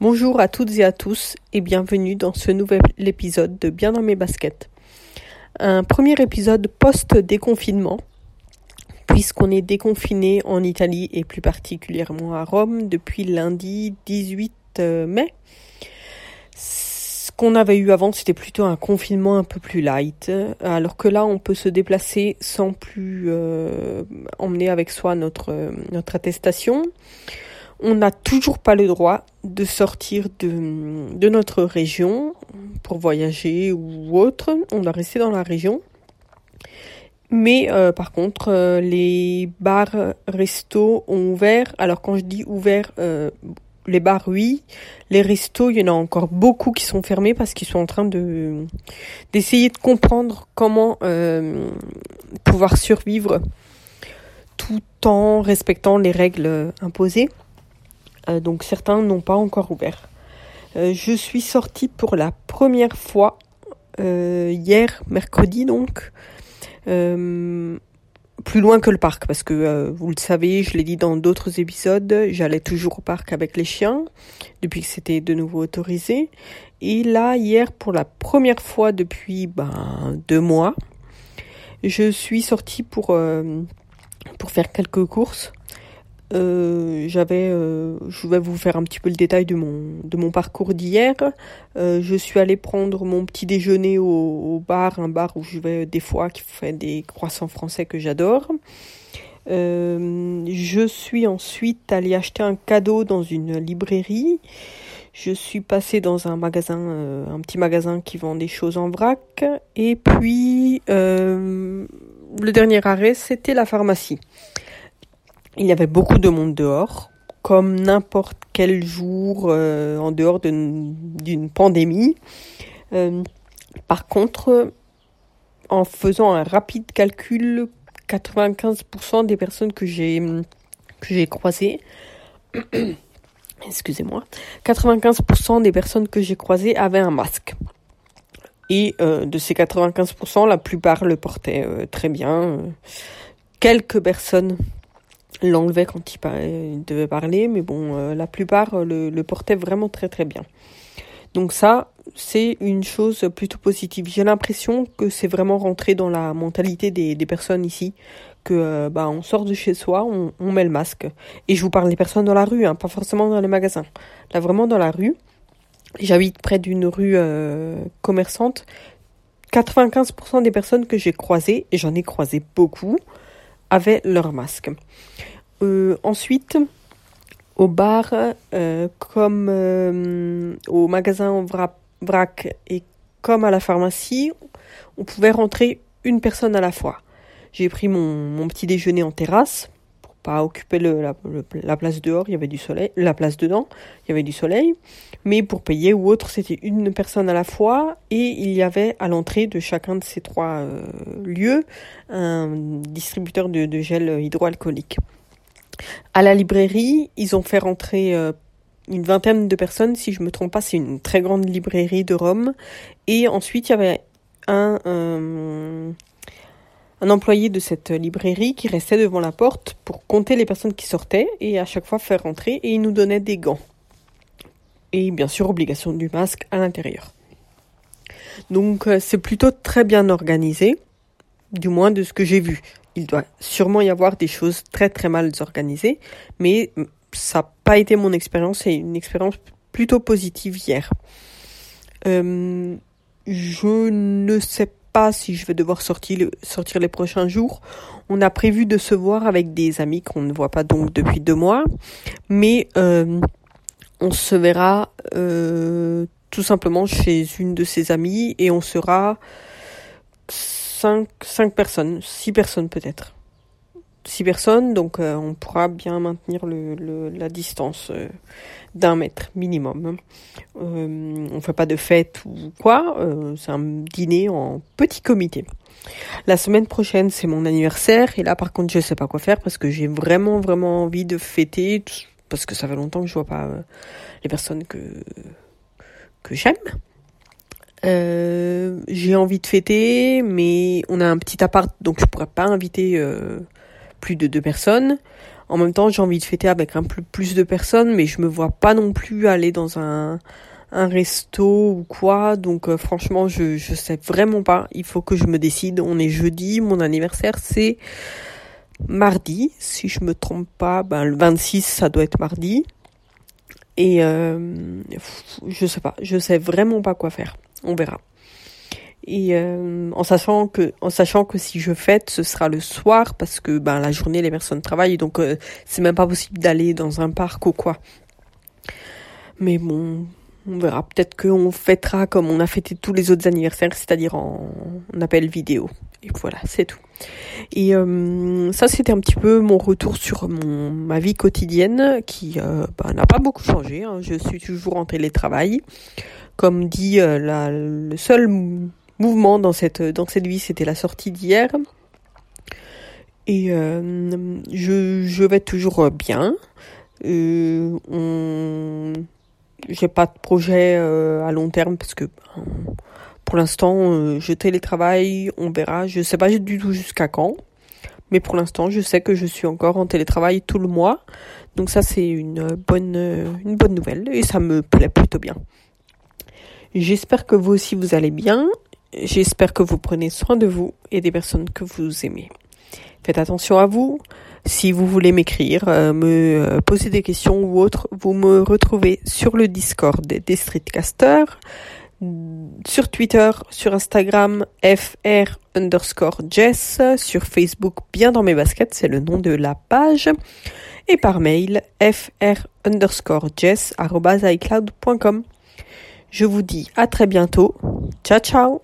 Bonjour à toutes et à tous et bienvenue dans ce nouvel épisode de Bien dans mes baskets. Un premier épisode post-déconfinement puisqu'on est déconfiné en Italie et plus particulièrement à Rome depuis lundi 18 euh, mai. Ce qu'on avait eu avant, c'était plutôt un confinement un peu plus light, alors que là, on peut se déplacer sans plus euh, emmener avec soi notre, notre attestation on n'a toujours pas le droit de sortir de, de, notre région pour voyager ou autre. On doit rester dans la région. Mais euh, par contre, euh, les bars, restos ont ouvert. Alors quand je dis ouvert, euh, les bars oui, les restos, il y en a encore beaucoup qui sont fermés parce qu'ils sont en train de d'essayer de comprendre comment pouvoir survivre tout en respectant les règles imposées. Euh, donc certains n'ont pas encore ouvert. Euh, je suis sortie pour la première fois euh, hier, mercredi donc, plus loin que le parc parce que vous le savez, je l'ai dit dans d'autres épisodes, j'allais toujours au parc avec les chiens depuis que c'était de nouveau autorisé. Et là, hier, pour la première fois depuis ben, deux mois, je suis sortie pour, pour faire quelques courses. Euh, j'avais, euh, je vais vous faire un petit peu le détail de mon de mon parcours d'hier. Euh, je suis allée prendre mon petit déjeuner au, au, bar, un bar où je vais des fois qui fait des croissants français que j'adore. je suis ensuite allée acheter un cadeau dans une librairie. Je suis passée dans un magasin, un petit magasin qui vend des choses en vrac. Et puis le dernier arrêt, c'était la pharmacie. Il y avait beaucoup de monde dehors, comme n'importe quel jour euh, en dehors d'une pandémie. Euh, par contre, en faisant un rapide calcul, 95% des personnes que j'ai que j'ai croisées, excusez-moi, 95% des personnes que j'ai croisées avaient un masque. Et euh, de ces 95%, la plupart le portaient très bien. Quelques personnes l'enlevait quand il, devait parler, mais bon, euh, la plupart euh, le, portaient vraiment très très bien. Donc ça, c'est une chose plutôt positive. J'ai l'impression que c'est vraiment rentré dans la mentalité des, personnes ici, que euh, bah on sort de chez soi, on, on, met le masque. Et je vous parle des personnes dans la rue, hein, pas forcément dans les magasins. Là, vraiment dans la rue. J'habite près d'une rue commerçante. 95% des personnes que j'ai croisées, et j'en ai croisé beaucoup, avaient leur masque. Euh, ensuite, au bar, euh, comme euh, au magasin en vrac et comme à la pharmacie, on pouvait rentrer une personne à la fois. J'ai pris mon, petit déjeuner en terrasse pas occuper le, la, la, place dehors, il y avait du soleil, la place dedans, il y avait du soleil. Mais pour payer ou autre, c'était une personne à la fois et il y avait à l'entrée de chacun de ces trois euh, lieux un distributeur de, de gel hydroalcoolique. À la librairie, ils ont fait rentrer euh, une vingtaine de personnes, si je me trompe pas, c'est une très grande librairie de Rome. Et ensuite, il y avait un, euh, un employé de cette librairie qui restait devant la porte pour compter les personnes qui sortaient et à chaque fois faire rentrer et il nous donnait des gants. Et bien sûr, obligation du masque à l'intérieur. Donc euh, c'est plutôt très bien organisé, du moins de ce que j'ai vu il doit sûrement y avoir des choses très très mal organisées, mais ça n'a pas été mon expérience, c'est une expérience plutôt positive hier. Euh, je ne sais pas si je vais devoir sortir, sortir les prochains jours. On a prévu de se voir avec des amis qu'on ne voit pas donc depuis deux mois, mais euh, on se verra euh, tout simplement chez une de ses amies et on sera 5, 5 personnes, 6 personnes peut-être. 6 personnes, donc euh, on pourra bien maintenir le, la distance euh, d'un mètre minimum. Euh, on fait pas de fête ou quoi, c'est un dîner en petit comité. La semaine prochaine, c'est mon anniversaire et là par contre, je sais pas quoi faire parce que j'ai vraiment vraiment envie de fêter parce que ça fait longtemps que je vois pas les personnes que que j'aime. J'ai envie de fêter, mais on a un petit appart, donc je pourrais pas inviter plus de deux personnes. En même temps, j'ai envie de fêter avec un plus de personnes, mais je me vois pas non plus aller dans un un resto ou quoi. Donc euh, franchement, je je sais vraiment pas. Il faut que je me décide. On est jeudi, mon anniversaire c'est mardi, si je me trompe pas. Ben le 26, ça doit être mardi. Et euh, je sais pas, je sais vraiment pas quoi faire. On verra. Et euh, en sachant que en sachant que si je fête, ce sera le soir parce que ben la journée les personnes travaillent donc euh, c'est même pas possible d'aller dans un parc ou quoi. Mais bon, on verra. Peut-être qu'on fêtera comme on a fêté tous les autres anniversaires, c'est-à-dire en, appel vidéo. Et voilà, c'est tout. Et euh, ça, c'était un petit peu mon retour sur mon ma vie quotidienne qui euh, bah, n'a pas beaucoup changé. Hein. Je suis toujours en télétravail. Comme dit, euh, la, le seul mouvement dans cette dans cette vie, c'était la sortie d'hier. Et je, je vais toujours bien. on j'ai pas de projet euh, à long terme parce que ben, pour l'instant euh, je télétravaille, on verra, je sais pas du tout jusqu'à quand. Mais pour l'instant, je sais que je suis encore en télétravail tout le mois. Donc ça c'est une bonne une bonne nouvelle et ça me plaît plutôt bien. J'espère que vous aussi vous allez bien. J'espère que vous prenez soin de vous et des personnes que vous aimez. Faites attention à vous. Si vous voulez m'écrire, euh, me euh, poser des questions ou autre, vous me retrouvez sur le Discord des Streetcasters, sur Twitter, sur Instagram, fr underscore jess, sur Facebook, bien dans mes baskets, c'est le nom de la page, et par mail, fr underscore jess. Je vous dis à très bientôt. Ciao ciao